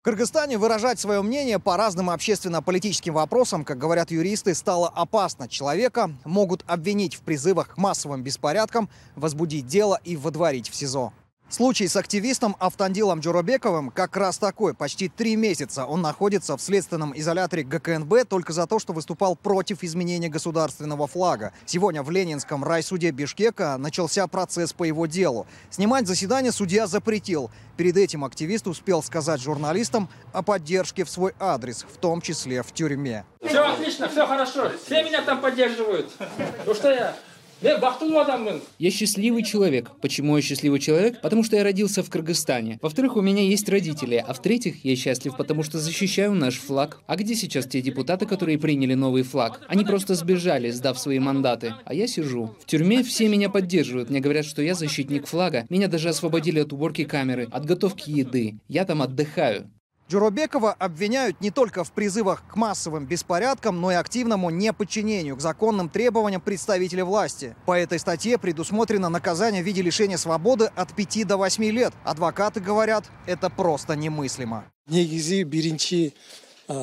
В Кыргызстане выражать свое мнение по разным общественно-политическим вопросам, как говорят юристы, стало опасно. Человека могут обвинить в призывах к массовым беспорядкам, возбудить дело и водворить в СИЗО. Случай с активистом Автандилом Джуробековым как раз такой. Почти три месяца он находится в следственном изоляторе ГКНБ только за то, что выступал против изменения государственного флага. Сегодня в Ленинском райсуде Бишкека начался процесс по его делу. Снимать заседание судья запретил. Перед этим активист успел сказать журналистам о поддержке в свой адрес, в том числе в тюрьме. Все отлично, все хорошо. Все меня там поддерживают. Ну что я? Я счастливый человек. Почему я счастливый человек? Потому что я родился в Кыргызстане. Во-вторых, у меня есть родители. А в-третьих, я счастлив, потому что защищаю наш флаг. А где сейчас те депутаты, которые приняли новый флаг? Они просто сбежали, сдав свои мандаты. А я сижу. В тюрьме все меня поддерживают. Мне говорят, что я защитник флага. Меня даже освободили от уборки камеры, от готовки еды. Я там отдыхаю. Джуробекова обвиняют не только в призывах к массовым беспорядкам, но и активному неподчинению к законным требованиям представителей власти. По этой статье предусмотрено наказание в виде лишения свободы от 5 до 8 лет. Адвокаты говорят, это просто немыслимо. негізі бірінші ә,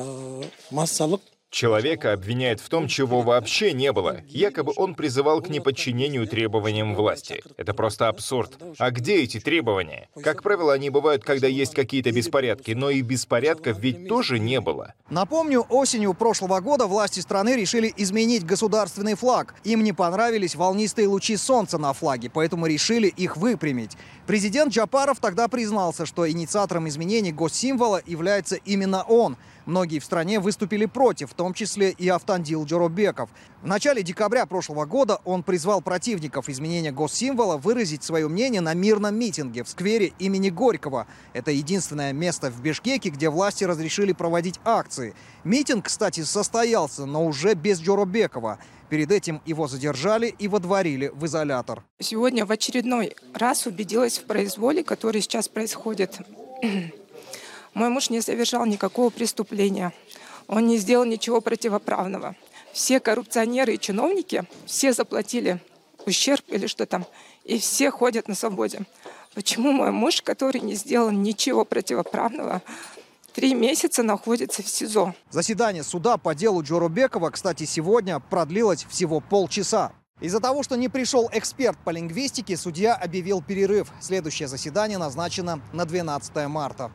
массалық Человека обвиняют в том, чего вообще не было. Якобы он призывал к неподчинению требованиям власти. Это просто абсурд. А где эти требования? Как правило, они бывают, когда есть какие-то беспорядки, но и беспорядков ведь тоже не было. Напомню, осенью прошлого года власти страны решили изменить государственный флаг. Им не понравились волнистые лучи солнца на флаге, поэтому решили их выпрямить. Президент Джапаров тогда признался, что инициатором изменений госсимвола является именно он. Многие в стране выступили против, в том числе и Автандил Джоробеков. В начале декабря прошлого года он призвал противников изменения госсимвола выразить свое мнение на мирном митинге в сквере имени Горького. Это единственное место в Бишкеке, где власти разрешили проводить акции. Митинг, кстати, состоялся, но уже без Джоробекова. Перед этим его задержали и водворили в изолятор. Сегодня в очередной раз убедилась в произволе, который сейчас происходит. Мой муж не совершал никакого преступления. Он не сделал ничего противоправного. Все коррупционеры и чиновники, все заплатили ущерб или что там, и все ходят на свободе. Почему мой муж, который не сделал ничего противоправного, три месяца находится в СИЗО? Заседание суда по делу Джоробекова, кстати, сегодня продлилось всего полчаса. Из-за того, что не пришел эксперт по лингвистике, судья объявил перерыв. Следующее заседание назначено на 12 марта.